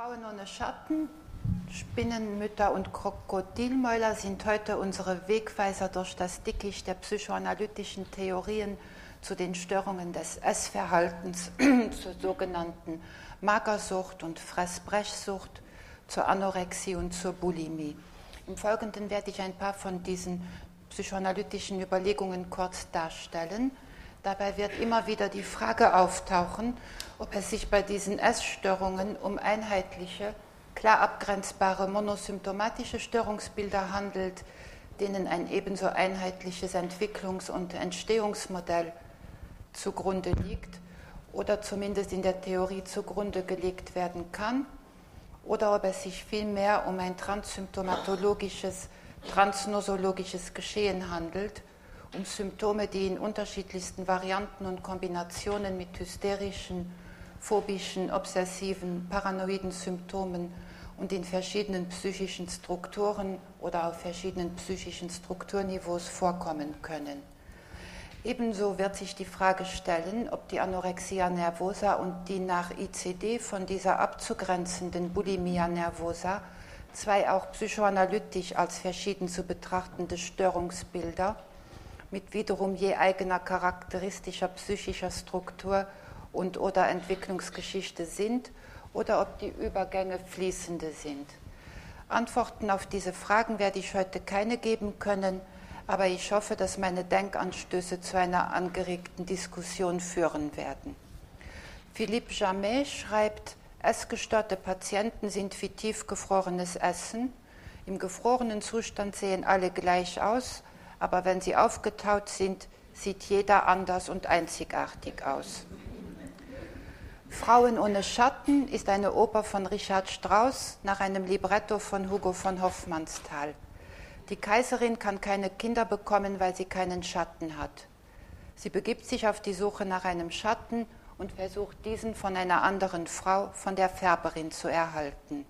Frauen ohne Schatten, Spinnenmütter und Krokodilmäuler sind heute unsere Wegweiser durch das Dickicht der psychoanalytischen Theorien zu den Störungen des Essverhaltens, zur sogenannten Magersucht und Fressbrechsucht, zur Anorexie und zur Bulimie. Im Folgenden werde ich ein paar von diesen psychoanalytischen Überlegungen kurz darstellen. Dabei wird immer wieder die Frage auftauchen, ob es sich bei diesen Essstörungen um einheitliche, klar abgrenzbare monosymptomatische Störungsbilder handelt, denen ein ebenso einheitliches Entwicklungs- und Entstehungsmodell zugrunde liegt oder zumindest in der Theorie zugrunde gelegt werden kann, oder ob es sich vielmehr um ein transsymptomatologisches, transnosologisches Geschehen handelt, um Symptome, die in unterschiedlichsten Varianten und Kombinationen mit hysterischen, phobischen, obsessiven, paranoiden Symptomen und in verschiedenen psychischen Strukturen oder auf verschiedenen psychischen Strukturniveaus vorkommen können. Ebenso wird sich die Frage stellen, ob die Anorexia nervosa und die nach ICD von dieser abzugrenzenden Bulimia nervosa zwei auch psychoanalytisch als verschieden zu betrachtende Störungsbilder mit wiederum je eigener charakteristischer psychischer Struktur und oder Entwicklungsgeschichte sind oder ob die Übergänge fließende sind. Antworten auf diese Fragen werde ich heute keine geben können, aber ich hoffe, dass meine Denkanstöße zu einer angeregten Diskussion führen werden. Philippe Jamet schreibt, essgestörte Patienten sind wie tiefgefrorenes Essen. Im gefrorenen Zustand sehen alle gleich aus, aber wenn sie aufgetaut sind, sieht jeder anders und einzigartig aus. Frauen ohne Schatten ist eine Oper von Richard Strauss nach einem Libretto von Hugo von Hoffmannsthal. Die Kaiserin kann keine Kinder bekommen, weil sie keinen Schatten hat. Sie begibt sich auf die Suche nach einem Schatten und versucht diesen von einer anderen Frau, von der Färberin, zu erhalten.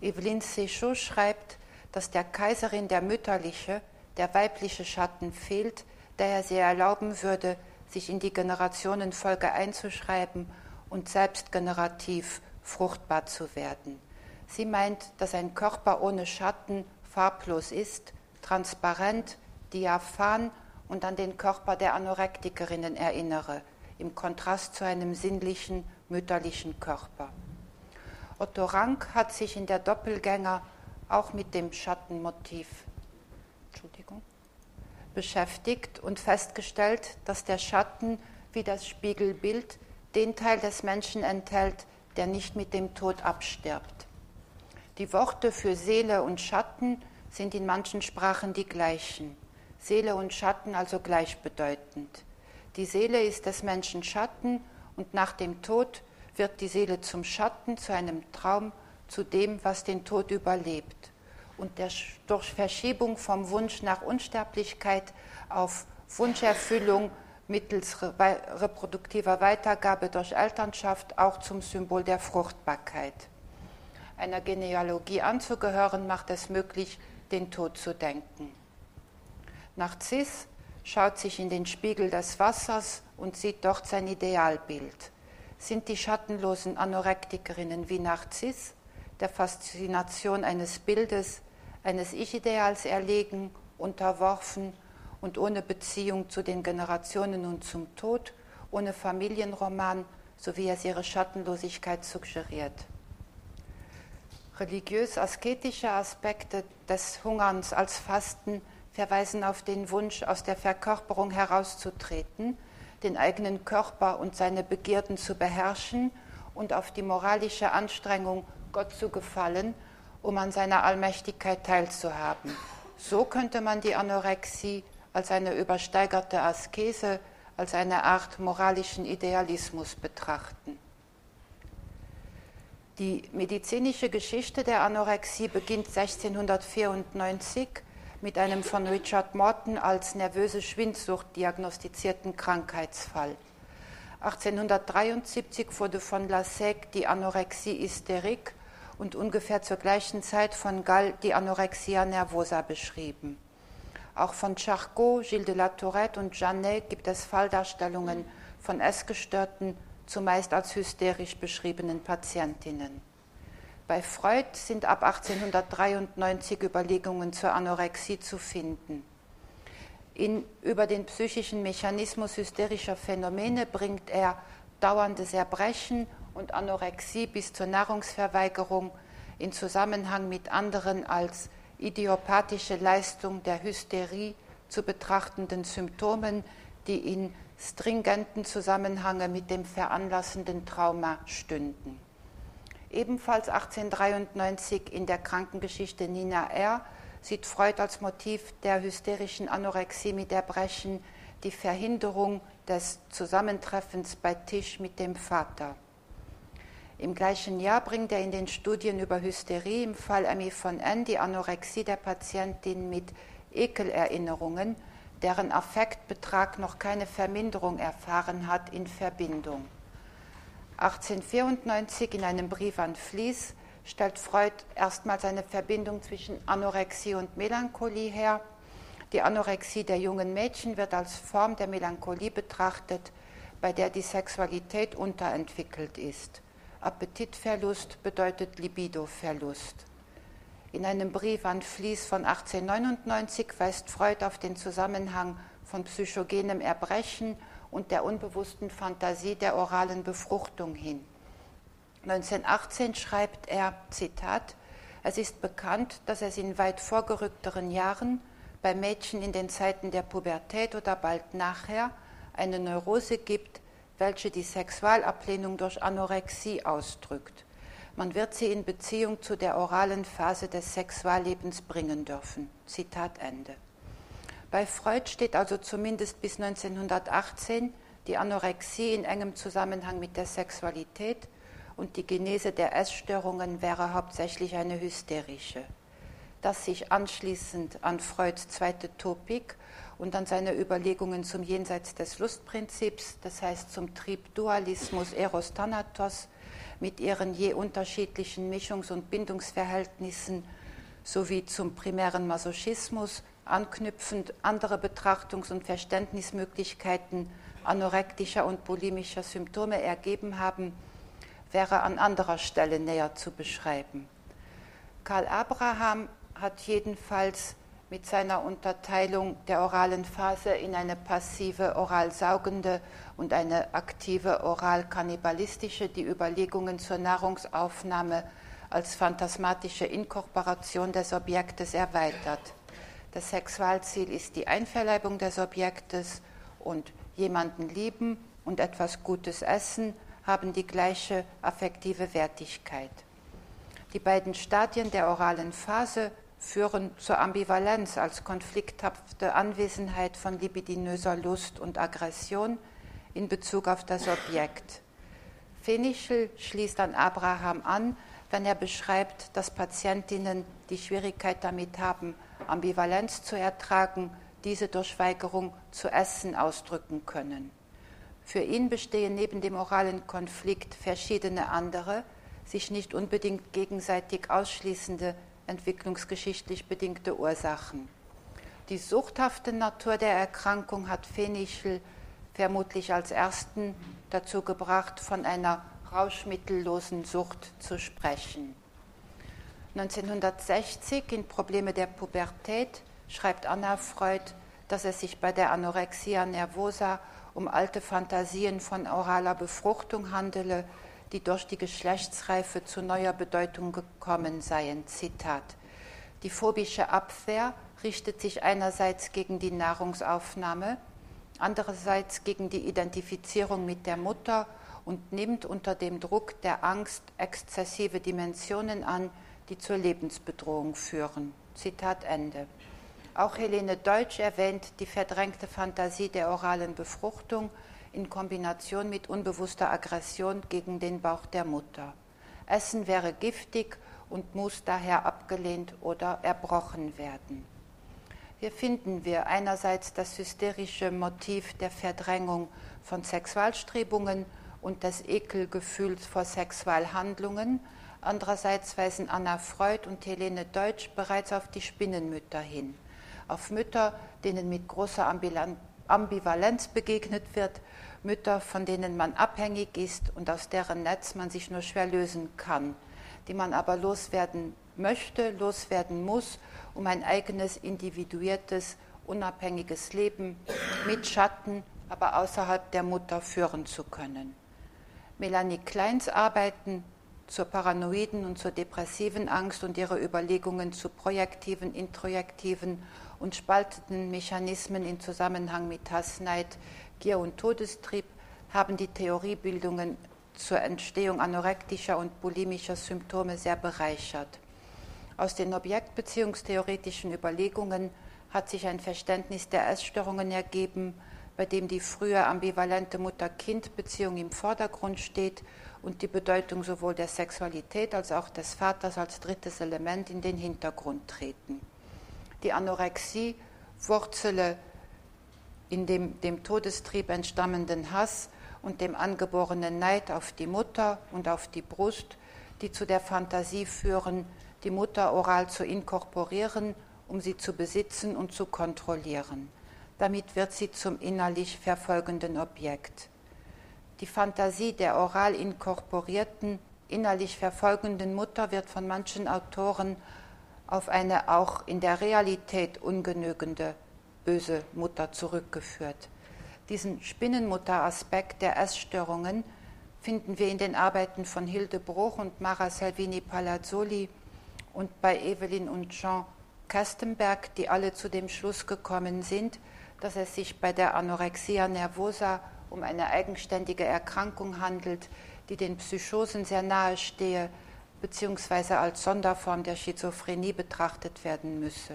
Evelyn Séchot schreibt, dass der Kaiserin der mütterliche, der weibliche Schatten fehlt, der er sie erlauben würde, sich in die Generationenfolge einzuschreiben und selbst generativ fruchtbar zu werden. Sie meint, dass ein Körper ohne Schatten farblos ist, transparent, diaphan und an den Körper der Anorektikerinnen erinnere, im Kontrast zu einem sinnlichen, mütterlichen Körper. Otto Rank hat sich in der Doppelgänger auch mit dem Schattenmotiv beschäftigt und festgestellt, dass der Schatten wie das Spiegelbild den Teil des Menschen enthält, der nicht mit dem Tod abstirbt. Die Worte für Seele und Schatten sind in manchen Sprachen die gleichen. Seele und Schatten also gleichbedeutend. Die Seele ist des Menschen Schatten und nach dem Tod wird die Seele zum Schatten, zu einem Traum, zu dem, was den Tod überlebt. Und der, durch Verschiebung vom Wunsch nach Unsterblichkeit auf Wunscherfüllung mittels reproduktiver Weitergabe durch Elternschaft auch zum Symbol der Fruchtbarkeit einer Genealogie anzugehören, macht es möglich, den Tod zu denken. Narziss schaut sich in den Spiegel des Wassers und sieht dort sein Idealbild. Sind die schattenlosen Anorektikerinnen wie Narziss der Faszination eines Bildes, eines Ich-Ideals erlegen, unterworfen und ohne Beziehung zu den Generationen und zum Tod, ohne Familienroman, so wie es ihre Schattenlosigkeit suggeriert. Religiös-asketische Aspekte des Hungerns als Fasten verweisen auf den Wunsch, aus der Verkörperung herauszutreten, den eigenen Körper und seine Begierden zu beherrschen und auf die moralische Anstrengung, Gott zu gefallen, um an seiner Allmächtigkeit teilzuhaben. So könnte man die Anorexie als eine übersteigerte Askese, als eine Art moralischen Idealismus betrachten. Die medizinische Geschichte der Anorexie beginnt 1694 mit einem von Richard Morton als nervöse Schwindsucht diagnostizierten Krankheitsfall. 1873 wurde von Lasek die Anorexie hysterique und ungefähr zur gleichen Zeit von Gall die Anorexia nervosa beschrieben. Auch von Charcot, Gilles de la Tourette und Janet gibt es Falldarstellungen von Essgestörten zumeist als hysterisch beschriebenen Patientinnen. Bei Freud sind ab 1893 Überlegungen zur Anorexie zu finden. In, über den psychischen Mechanismus hysterischer Phänomene bringt er dauerndes Erbrechen und Anorexie bis zur Nahrungsverweigerung in Zusammenhang mit anderen als idiopathische Leistung der Hysterie zu betrachtenden Symptomen, die in stringenten Zusammenhang mit dem veranlassenden Trauma stünden. Ebenfalls 1893 in der Krankengeschichte Nina R. sieht Freud als Motiv der hysterischen Anorexie mit Erbrechen die Verhinderung des Zusammentreffens bei Tisch mit dem Vater. Im gleichen Jahr bringt er in den Studien über Hysterie im Fall Emmy von N die Anorexie der Patientin mit Ekelerinnerungen, deren Affektbetrag noch keine Verminderung erfahren hat, in Verbindung. 1894 in einem Brief an Flies stellt Freud erstmals eine Verbindung zwischen Anorexie und Melancholie her. Die Anorexie der jungen Mädchen wird als Form der Melancholie betrachtet, bei der die Sexualität unterentwickelt ist. Appetitverlust bedeutet Libidoverlust. In einem Brief an Flies von 1899 weist Freud auf den Zusammenhang von psychogenem Erbrechen und der unbewussten Fantasie der oralen Befruchtung hin. 1918 schreibt er, Zitat, es ist bekannt, dass es in weit vorgerückteren Jahren bei Mädchen in den Zeiten der Pubertät oder bald nachher eine Neurose gibt, welche die Sexualablehnung durch Anorexie ausdrückt. Man wird sie in Beziehung zu der oralen Phase des Sexuallebens bringen dürfen. Zitat Ende. Bei Freud steht also zumindest bis 1918 die Anorexie in engem Zusammenhang mit der Sexualität und die Genese der Essstörungen wäre hauptsächlich eine hysterische. Das sich anschließend an Freuds zweite Topik und dann seine Überlegungen zum Jenseits des Lustprinzips, das heißt zum Triebdualismus Eros Thanatos mit ihren je unterschiedlichen Mischungs- und Bindungsverhältnissen sowie zum primären Masochismus anknüpfend andere Betrachtungs- und Verständnismöglichkeiten anorektischer und bulimischer Symptome ergeben haben, wäre an anderer Stelle näher zu beschreiben. Karl Abraham hat jedenfalls mit seiner Unterteilung der oralen Phase in eine passive oralsaugende und eine aktive oral-kannibalistische die Überlegungen zur Nahrungsaufnahme als phantasmatische Inkorporation des Objektes erweitert. Das Sexualziel ist die Einverleibung des Objektes und jemanden lieben und etwas Gutes essen haben die gleiche affektive Wertigkeit. Die beiden Stadien der oralen Phase führen zur Ambivalenz als konflikthafte Anwesenheit von libidinöser Lust und Aggression in Bezug auf das Objekt. Fenichel schließt an Abraham an, wenn er beschreibt, dass Patientinnen die Schwierigkeit damit haben, Ambivalenz zu ertragen, diese durch Weigerung zu essen ausdrücken können. Für ihn bestehen neben dem oralen Konflikt verschiedene andere, sich nicht unbedingt gegenseitig ausschließende entwicklungsgeschichtlich bedingte Ursachen. Die suchthafte Natur der Erkrankung hat Fenichel vermutlich als ersten dazu gebracht, von einer rauschmittellosen Sucht zu sprechen. 1960 in Probleme der Pubertät schreibt Anna Freud, dass es sich bei der Anorexia nervosa um alte Fantasien von oraler Befruchtung handele, die durch die Geschlechtsreife zu neuer Bedeutung gekommen seien. Zitat. Die phobische Abwehr richtet sich einerseits gegen die Nahrungsaufnahme, andererseits gegen die Identifizierung mit der Mutter und nimmt unter dem Druck der Angst exzessive Dimensionen an, die zur Lebensbedrohung führen. Zitat Ende. Auch Helene Deutsch erwähnt die verdrängte Fantasie der oralen Befruchtung in Kombination mit unbewusster Aggression gegen den Bauch der Mutter. Essen wäre giftig und muss daher abgelehnt oder erbrochen werden. Hier finden wir einerseits das hysterische Motiv der Verdrängung von Sexualstrebungen und des Ekelgefühls vor Sexualhandlungen. Andererseits weisen Anna Freud und Helene Deutsch bereits auf die Spinnenmütter hin, auf Mütter, denen mit großer Ambivalenz begegnet wird Mütter, von denen man abhängig ist und aus deren Netz man sich nur schwer lösen kann. die man aber loswerden möchte, loswerden muss, um ein eigenes, individuiertes, unabhängiges Leben mit Schatten, aber außerhalb der Mutter führen zu können. Melanie Kleins Arbeiten zur paranoiden und zur depressiven Angst und ihre Überlegungen zu projektiven, introjektiven und spaltenden Mechanismen in Zusammenhang mit Hass, Neid, Gier und Todestrieb haben die Theoriebildungen zur Entstehung anorektischer und bulimischer Symptome sehr bereichert. Aus den objektbeziehungstheoretischen Überlegungen hat sich ein Verständnis der Essstörungen ergeben, bei dem die frühe ambivalente Mutter-Kind-Beziehung im Vordergrund steht und die Bedeutung sowohl der Sexualität als auch des Vaters als drittes Element in den Hintergrund treten. Die Anorexie wurzele in dem dem Todestrieb entstammenden Hass und dem angeborenen Neid auf die Mutter und auf die Brust, die zu der Fantasie führen, die Mutter oral zu inkorporieren, um sie zu besitzen und zu kontrollieren. Damit wird sie zum innerlich verfolgenden Objekt. Die Fantasie der oral inkorporierten, innerlich verfolgenden Mutter wird von manchen Autoren auf eine auch in der Realität ungenügende böse Mutter zurückgeführt. Diesen Spinnenmutter-Aspekt der Essstörungen finden wir in den Arbeiten von Hilde Bruch und Mara Salvini Palazzoli und bei Evelyn und Jean Kastenberg, die alle zu dem Schluss gekommen sind, dass es sich bei der Anorexia nervosa um eine eigenständige Erkrankung handelt, die den Psychosen sehr nahe stehe, beziehungsweise als Sonderform der Schizophrenie betrachtet werden müsse.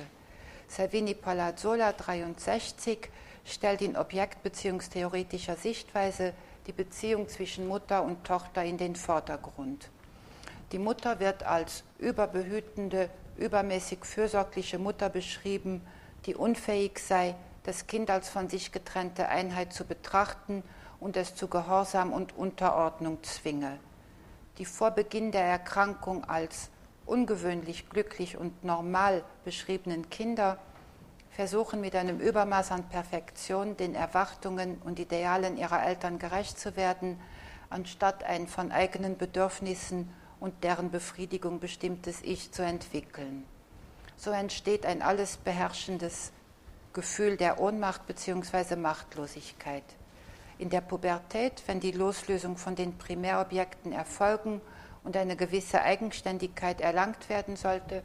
Salvini Palazzola 63 stellt in objektbeziehungstheoretischer Sichtweise die Beziehung zwischen Mutter und Tochter in den Vordergrund. Die Mutter wird als überbehütende, übermäßig fürsorgliche Mutter beschrieben, die unfähig sei, das Kind als von sich getrennte Einheit zu betrachten und es zu Gehorsam und Unterordnung zwinge. Die vor Beginn der Erkrankung als ungewöhnlich glücklich und normal beschriebenen Kinder versuchen mit einem Übermaß an Perfektion den Erwartungen und Idealen ihrer Eltern gerecht zu werden, anstatt ein von eigenen Bedürfnissen und deren Befriedigung bestimmtes Ich zu entwickeln. So entsteht ein alles beherrschendes Gefühl der Ohnmacht bzw. Machtlosigkeit. In der Pubertät, wenn die Loslösung von den Primärobjekten erfolgen und eine gewisse Eigenständigkeit erlangt werden sollte,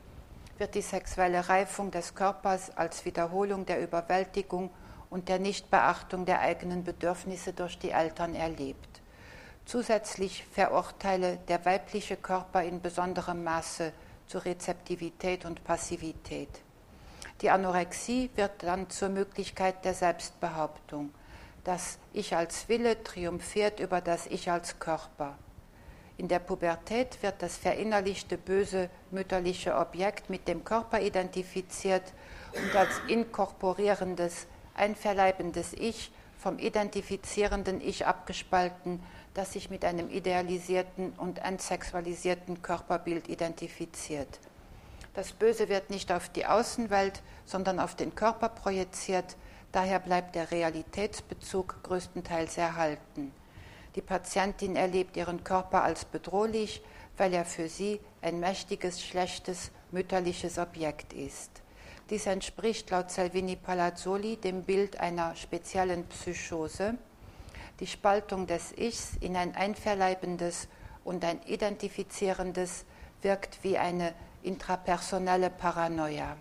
wird die sexuelle Reifung des Körpers als Wiederholung der Überwältigung und der Nichtbeachtung der eigenen Bedürfnisse durch die Eltern erlebt. Zusätzlich verurteile der weibliche Körper in besonderem Maße zur Rezeptivität und Passivität. Die Anorexie wird dann zur Möglichkeit der Selbstbehauptung. Das Ich als Wille triumphiert über das Ich als Körper. In der Pubertät wird das verinnerlichte böse mütterliche Objekt mit dem Körper identifiziert und als inkorporierendes, einverleibendes Ich vom identifizierenden Ich abgespalten, das sich mit einem idealisierten und entsexualisierten Körperbild identifiziert. Das Böse wird nicht auf die Außenwelt, sondern auf den Körper projiziert, daher bleibt der Realitätsbezug größtenteils erhalten. Die Patientin erlebt ihren Körper als bedrohlich, weil er für sie ein mächtiges, schlechtes, mütterliches Objekt ist. Dies entspricht laut Salvini Palazzoli dem Bild einer speziellen Psychose. Die Spaltung des Ichs in ein einverleibendes und ein identifizierendes wirkt wie eine intrapersonelle Paranoia.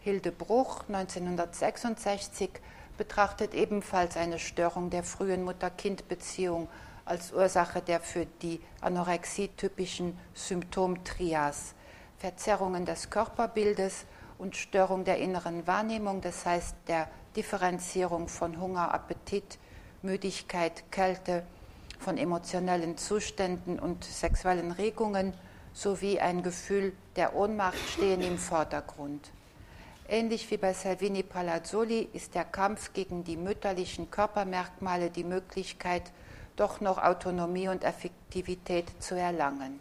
Hilde Bruch 1966 betrachtet ebenfalls eine Störung der frühen Mutter-Kind-Beziehung als Ursache der für die Anorexie typischen Symptomtrias, Verzerrungen des Körperbildes und Störung der inneren Wahrnehmung, das heißt der Differenzierung von Hunger, Appetit, Müdigkeit, Kälte, von emotionellen Zuständen und sexuellen Regungen sowie ein Gefühl der Ohnmacht stehen im Vordergrund. Ähnlich wie bei Salvini Palazzoli ist der Kampf gegen die mütterlichen Körpermerkmale die Möglichkeit, doch noch Autonomie und Effektivität zu erlangen.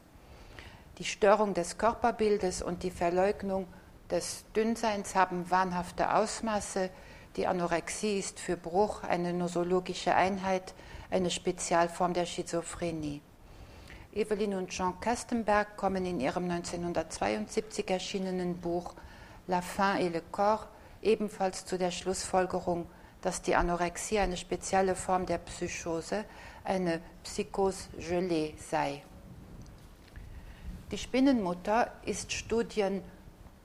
Die Störung des Körperbildes und die Verleugnung des Dünnseins haben wahnhafte Ausmaße. Die Anorexie ist für Bruch eine nosologische Einheit, eine Spezialform der Schizophrenie. Evelyn und Jean Kastenberg kommen in ihrem 1972 erschienenen Buch La fin et le corps ebenfalls zu der Schlussfolgerung, dass die Anorexie eine spezielle Form der Psychose, eine Psychose gelée sei. Die Spinnenmutter ist Studien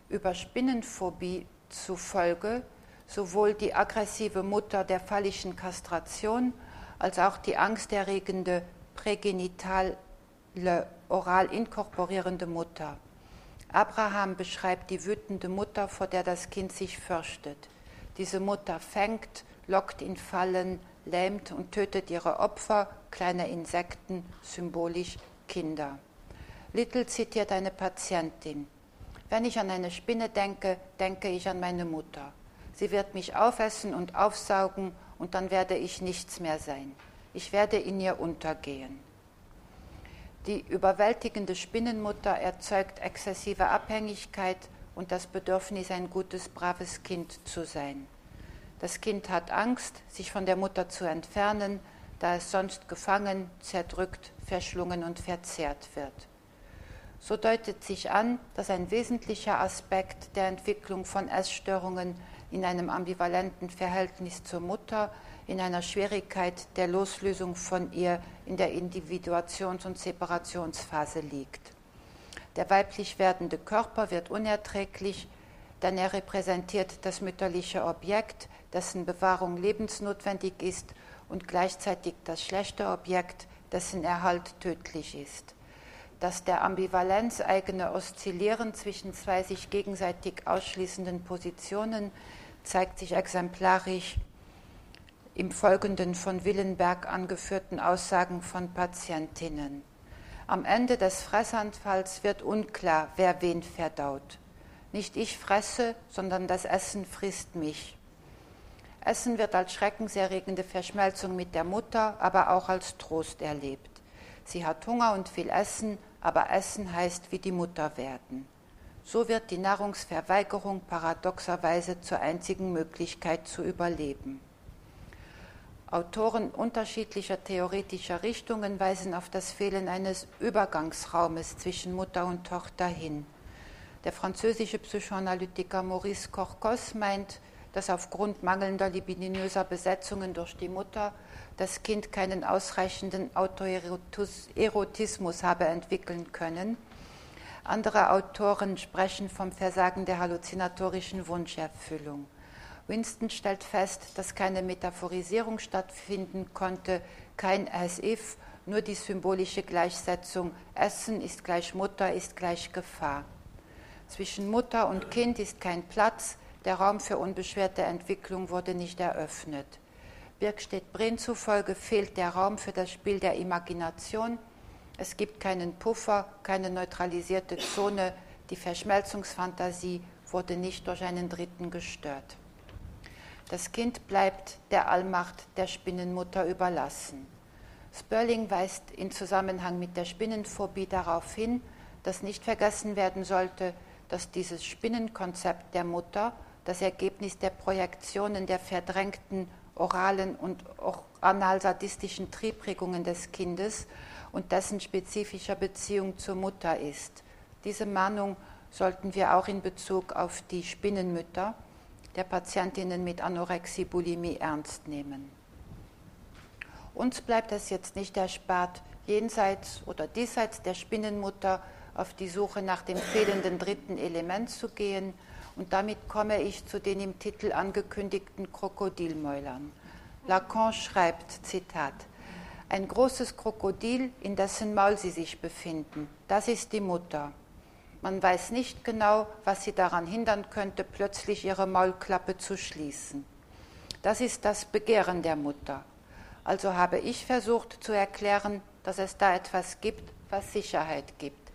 über Spinnenphobie zufolge sowohl die aggressive Mutter der phallischen Kastration als auch die angsterregende prägenitale oral inkorporierende Mutter. Abraham beschreibt die wütende Mutter, vor der das Kind sich fürchtet. Diese Mutter fängt, lockt in Fallen, lähmt und tötet ihre Opfer, kleine Insekten, symbolisch Kinder. Little zitiert eine Patientin. Wenn ich an eine Spinne denke, denke ich an meine Mutter. Sie wird mich aufessen und aufsaugen und dann werde ich nichts mehr sein. Ich werde in ihr untergehen. Die überwältigende Spinnenmutter erzeugt exzessive Abhängigkeit und das Bedürfnis, ein gutes, braves Kind zu sein. Das Kind hat Angst, sich von der Mutter zu entfernen, da es sonst gefangen, zerdrückt, verschlungen und verzehrt wird. So deutet sich an, dass ein wesentlicher Aspekt der Entwicklung von Essstörungen in einem ambivalenten Verhältnis zur Mutter, in einer Schwierigkeit der Loslösung von ihr in der Individuations- und Separationsphase liegt. Der weiblich werdende Körper wird unerträglich, denn er repräsentiert das mütterliche Objekt, dessen Bewahrung lebensnotwendig ist und gleichzeitig das schlechte Objekt, dessen Erhalt tödlich ist. Das der Ambivalenz eigene Oszillieren zwischen zwei sich gegenseitig ausschließenden Positionen zeigt sich exemplarisch im Folgenden von Willenberg angeführten Aussagen von Patientinnen. Am Ende des Fressanfalls wird unklar, wer wen verdaut. Nicht ich fresse, sondern das Essen frisst mich. Essen wird als schreckenserregende Verschmelzung mit der Mutter, aber auch als Trost erlebt. Sie hat Hunger und viel Essen, aber Essen heißt wie die Mutter werden. So wird die Nahrungsverweigerung paradoxerweise zur einzigen Möglichkeit zu überleben. Autoren unterschiedlicher theoretischer Richtungen weisen auf das Fehlen eines Übergangsraumes zwischen Mutter und Tochter hin. Der französische Psychoanalytiker Maurice Corcos meint, dass aufgrund mangelnder libidinöser Besetzungen durch die Mutter das Kind keinen ausreichenden Autoerotismus habe entwickeln können andere Autoren sprechen vom Versagen der halluzinatorischen Wunscherfüllung. Winston stellt fest, dass keine Metaphorisierung stattfinden konnte, kein as-if, nur die symbolische Gleichsetzung Essen ist gleich Mutter ist gleich Gefahr. Zwischen Mutter und Kind ist kein Platz, der Raum für unbeschwerte Entwicklung wurde nicht eröffnet. Birkstedt Brin zufolge fehlt der Raum für das Spiel der Imagination, es gibt keinen Puffer, keine neutralisierte Zone. Die Verschmelzungsfantasie wurde nicht durch einen Dritten gestört. Das Kind bleibt der Allmacht der Spinnenmutter überlassen. Sperling weist in Zusammenhang mit der Spinnenphobie darauf hin, dass nicht vergessen werden sollte, dass dieses Spinnenkonzept der Mutter das Ergebnis der Projektionen der verdrängten oralen und analsadistischen Triebregungen des Kindes und dessen spezifischer Beziehung zur Mutter ist. Diese Mahnung sollten wir auch in Bezug auf die Spinnenmütter der Patientinnen mit Anorexie, Bulimie ernst nehmen. Uns bleibt es jetzt nicht erspart, jenseits oder diesseits der Spinnenmutter auf die Suche nach dem fehlenden dritten Element zu gehen. Und damit komme ich zu den im Titel angekündigten Krokodilmäulern. Lacan schreibt, Zitat, ein großes Krokodil, in dessen Maul sie sich befinden. Das ist die Mutter. Man weiß nicht genau, was sie daran hindern könnte, plötzlich ihre Maulklappe zu schließen. Das ist das Begehren der Mutter. Also habe ich versucht zu erklären, dass es da etwas gibt, was Sicherheit gibt.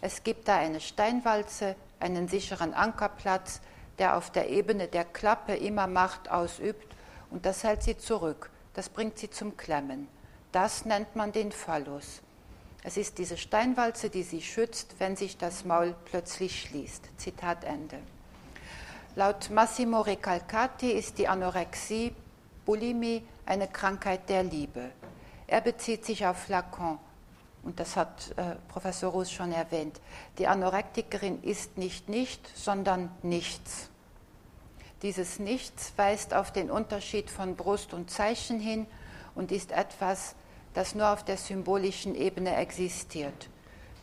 Es gibt da eine Steinwalze, einen sicheren Ankerplatz, der auf der Ebene der Klappe immer Macht ausübt, und das hält sie zurück, das bringt sie zum Klemmen. Das nennt man den Phallus. Es ist diese Steinwalze, die sie schützt, wenn sich das Maul plötzlich schließt. Zitat Ende. Laut Massimo Recalcati ist die Anorexie, Bulimie, eine Krankheit der Liebe. Er bezieht sich auf Lacan. Und das hat äh, Professor Ruß schon erwähnt. Die Anorektikerin ist nicht nicht, sondern nichts. Dieses Nichts weist auf den Unterschied von Brust und Zeichen hin und ist etwas, das nur auf der symbolischen Ebene existiert.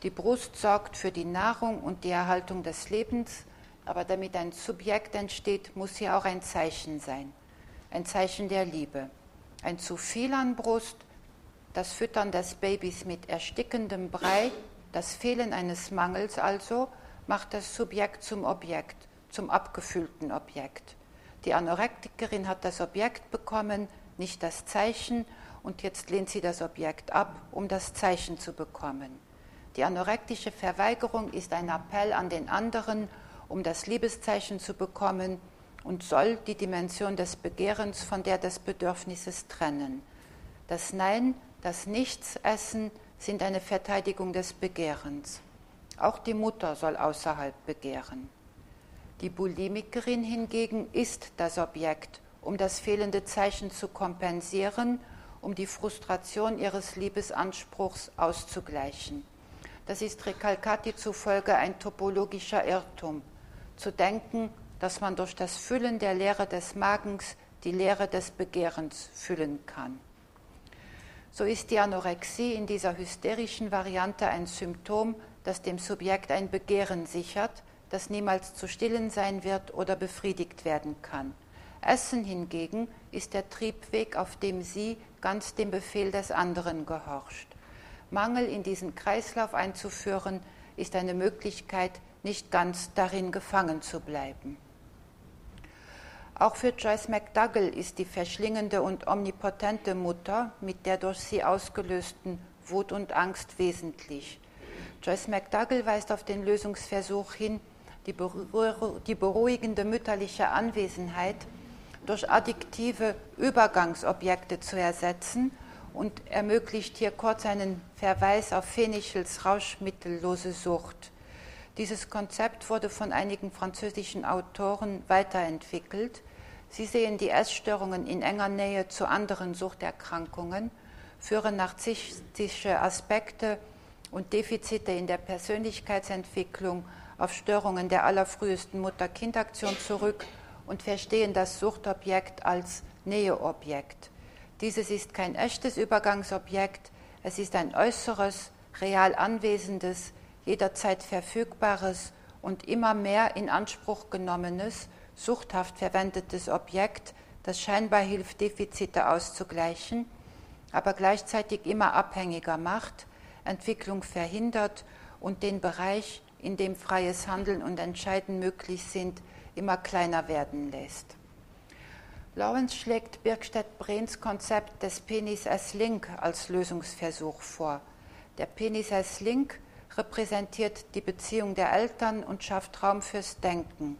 Die Brust sorgt für die Nahrung und die Erhaltung des Lebens, aber damit ein Subjekt entsteht, muss hier auch ein Zeichen sein, ein Zeichen der Liebe. Ein zu viel an Brust, das Füttern des Babys mit erstickendem Brei, das Fehlen eines Mangels also, macht das Subjekt zum Objekt zum abgefüllten Objekt. Die Anorektikerin hat das Objekt bekommen, nicht das Zeichen, und jetzt lehnt sie das Objekt ab, um das Zeichen zu bekommen. Die anorektische Verweigerung ist ein Appell an den anderen, um das Liebeszeichen zu bekommen und soll die Dimension des Begehrens von der des Bedürfnisses trennen. Das Nein, das Nichtsessen sind eine Verteidigung des Begehrens. Auch die Mutter soll außerhalb begehren. Die Bulimikerin hingegen ist das Objekt, um das fehlende Zeichen zu kompensieren, um die Frustration ihres Liebesanspruchs auszugleichen. Das ist Recalcati zufolge ein topologischer Irrtum, zu denken, dass man durch das Füllen der Leere des Magens die Leere des Begehrens füllen kann. So ist die Anorexie in dieser hysterischen Variante ein Symptom, das dem Subjekt ein Begehren sichert, das niemals zu stillen sein wird oder befriedigt werden kann. Essen hingegen ist der Triebweg, auf dem sie ganz dem Befehl des anderen gehorcht. Mangel in diesen Kreislauf einzuführen, ist eine Möglichkeit, nicht ganz darin gefangen zu bleiben. Auch für Joyce McDougall ist die verschlingende und omnipotente Mutter mit der durch sie ausgelösten Wut und Angst wesentlich. Joyce McDougall weist auf den Lösungsversuch hin, die beruhigende mütterliche Anwesenheit durch addiktive Übergangsobjekte zu ersetzen und ermöglicht hier kurz einen Verweis auf Fenichels rauschmittellose Sucht. Dieses Konzept wurde von einigen französischen Autoren weiterentwickelt. Sie sehen die Essstörungen in enger Nähe zu anderen Suchterkrankungen, führen narzisstische Aspekte und Defizite in der Persönlichkeitsentwicklung auf Störungen der allerfrühesten Mutter-Kind-Aktion zurück und verstehen das Suchtobjekt als Näheobjekt. Dieses ist kein echtes Übergangsobjekt, es ist ein äußeres, real anwesendes, jederzeit verfügbares und immer mehr in Anspruch genommenes, suchthaft verwendetes Objekt, das scheinbar hilft, Defizite auszugleichen, aber gleichzeitig immer abhängiger macht, Entwicklung verhindert und den Bereich, in dem freies Handeln und Entscheiden möglich sind, immer kleiner werden lässt. Lawrence schlägt Birkstedt-Brehns Konzept des Penis as Link als Lösungsversuch vor. Der Penis as Link repräsentiert die Beziehung der Eltern und schafft Raum fürs Denken.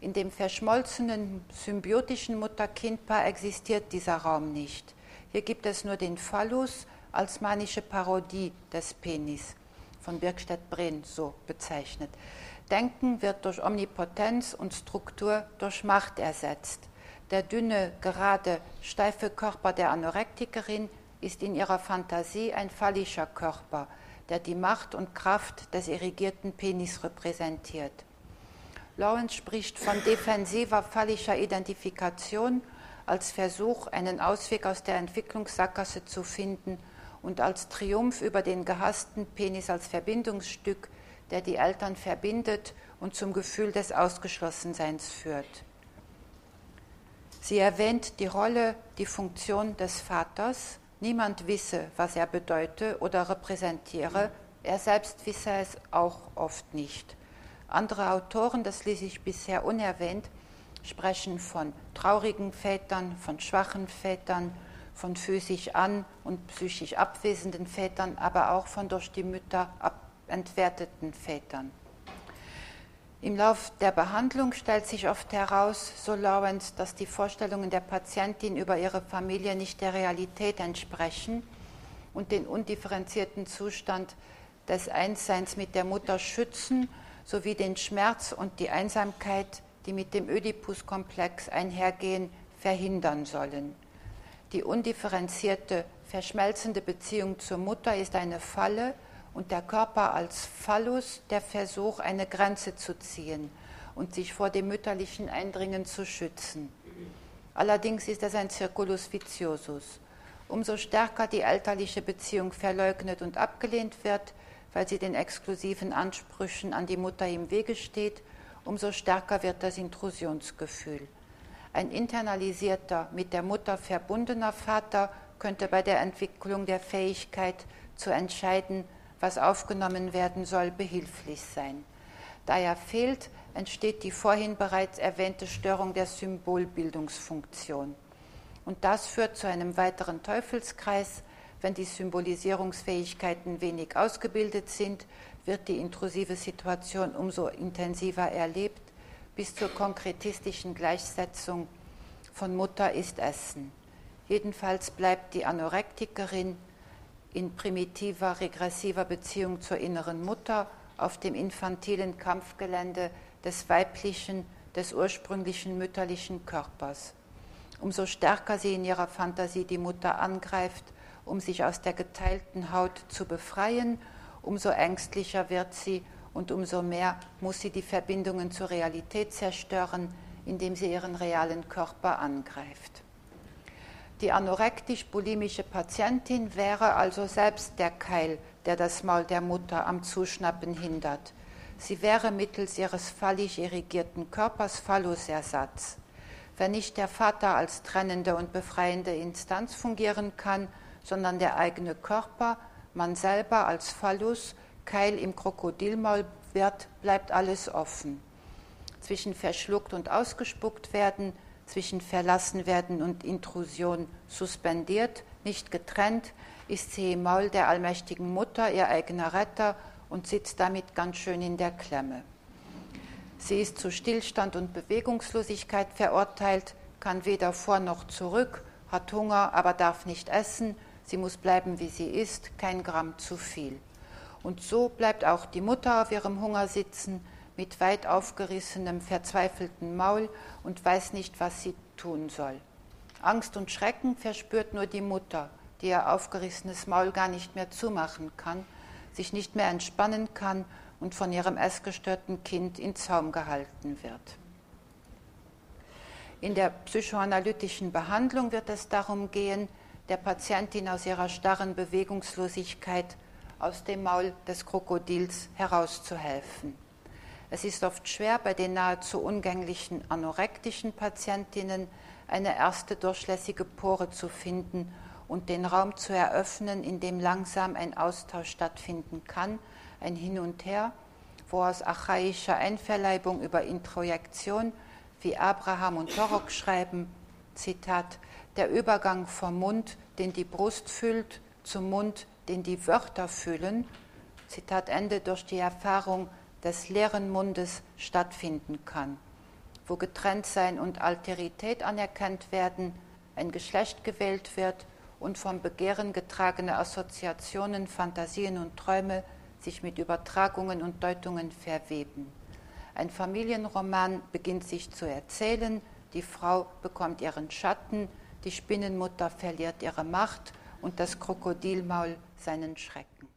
In dem verschmolzenen symbiotischen Mutter-Kind-Paar existiert dieser Raum nicht. Hier gibt es nur den Phallus als manische Parodie des Penis von Birkstedt-Brehn so bezeichnet. Denken wird durch Omnipotenz und Struktur durch Macht ersetzt. Der dünne, gerade, steife Körper der Anorektikerin ist in ihrer Fantasie ein phallischer Körper, der die Macht und Kraft des irrigierten Penis repräsentiert. Lawrence spricht von defensiver phallischer Identifikation als Versuch, einen Ausweg aus der Entwicklungssackgasse zu finden und als Triumph über den gehassten Penis als Verbindungsstück, der die Eltern verbindet und zum Gefühl des Ausgeschlossenseins führt. Sie erwähnt die Rolle, die Funktion des Vaters. Niemand wisse, was er bedeute oder repräsentiere. Er selbst wisse es auch oft nicht. Andere Autoren, das ließ ich bisher unerwähnt, sprechen von traurigen Vätern, von schwachen Vätern, von physisch an und psychisch abwesenden Vätern, aber auch von durch die Mütter entwerteten Vätern. Im Lauf der Behandlung stellt sich oft heraus, so Lawrence, dass die Vorstellungen der Patientin über ihre Familie nicht der Realität entsprechen und den undifferenzierten Zustand des Einsseins mit der Mutter schützen, sowie den Schmerz und die Einsamkeit, die mit dem Ödipus-Komplex einhergehen, verhindern sollen. Die undifferenzierte verschmelzende Beziehung zur Mutter ist eine Falle und der Körper als Phallus der Versuch, eine Grenze zu ziehen und sich vor dem mütterlichen Eindringen zu schützen. Allerdings ist es ein Circulus viciosus. Umso stärker die elterliche Beziehung verleugnet und abgelehnt wird, weil sie den exklusiven Ansprüchen an die Mutter im Wege steht, umso stärker wird das Intrusionsgefühl. Ein internalisierter, mit der Mutter verbundener Vater könnte bei der Entwicklung der Fähigkeit zu entscheiden, was aufgenommen werden soll, behilflich sein. Da er fehlt, entsteht die vorhin bereits erwähnte Störung der Symbolbildungsfunktion. Und das führt zu einem weiteren Teufelskreis. Wenn die Symbolisierungsfähigkeiten wenig ausgebildet sind, wird die intrusive Situation umso intensiver erlebt, bis zur konkretistischen Gleichsetzung von Mutter ist Essen. Jedenfalls bleibt die Anorektikerin in primitiver, regressiver Beziehung zur inneren Mutter auf dem infantilen Kampfgelände des weiblichen, des ursprünglichen mütterlichen Körpers. Umso stärker sie in ihrer Fantasie die Mutter angreift, um sich aus der geteilten Haut zu befreien, umso ängstlicher wird sie und umso mehr muss sie die Verbindungen zur Realität zerstören, indem sie ihren realen Körper angreift. Die anorektisch-bulimische Patientin wäre also selbst der Keil, der das Maul der Mutter am Zuschnappen hindert. Sie wäre mittels ihres fallig irrigierten Körpers Phallusersatz. Wenn nicht der Vater als trennende und befreiende Instanz fungieren kann, sondern der eigene Körper, man selber als Phallus, Keil im Krokodilmaul wird, bleibt alles offen. Zwischen verschluckt und ausgespuckt werden, zwischen Verlassenwerden und Intrusion suspendiert, nicht getrennt, ist sie im Maul der allmächtigen Mutter ihr eigener Retter und sitzt damit ganz schön in der Klemme. Sie ist zu Stillstand und Bewegungslosigkeit verurteilt, kann weder vor noch zurück, hat Hunger, aber darf nicht essen, sie muss bleiben, wie sie ist, kein Gramm zu viel. Und so bleibt auch die Mutter auf ihrem Hunger sitzen, mit weit aufgerissenem, verzweifelten Maul und weiß nicht, was sie tun soll. Angst und Schrecken verspürt nur die Mutter, die ihr aufgerissenes Maul gar nicht mehr zumachen kann, sich nicht mehr entspannen kann und von ihrem essgestörten Kind in Zaum gehalten wird. In der psychoanalytischen Behandlung wird es darum gehen, der Patientin aus ihrer starren Bewegungslosigkeit aus dem Maul des Krokodils herauszuhelfen. Es ist oft schwer, bei den nahezu ungänglichen anorektischen Patientinnen eine erste durchlässige Pore zu finden und den Raum zu eröffnen, in dem langsam ein Austausch stattfinden kann, ein Hin und Her, wo aus archaischer Einverleibung über Introjektion, wie Abraham und Torok schreiben, Zitat, der Übergang vom Mund, den die Brust füllt, zum Mund, den die Wörter füllen, Zitat Ende, durch die Erfahrung des leeren Mundes stattfinden kann, wo Getrenntsein und Alterität anerkannt werden, ein Geschlecht gewählt wird und vom Begehren getragene Assoziationen, Fantasien und Träume sich mit Übertragungen und Deutungen verweben. Ein Familienroman beginnt sich zu erzählen, die Frau bekommt ihren Schatten, die Spinnenmutter verliert ihre Macht und das Krokodilmaul seinen Schrecken.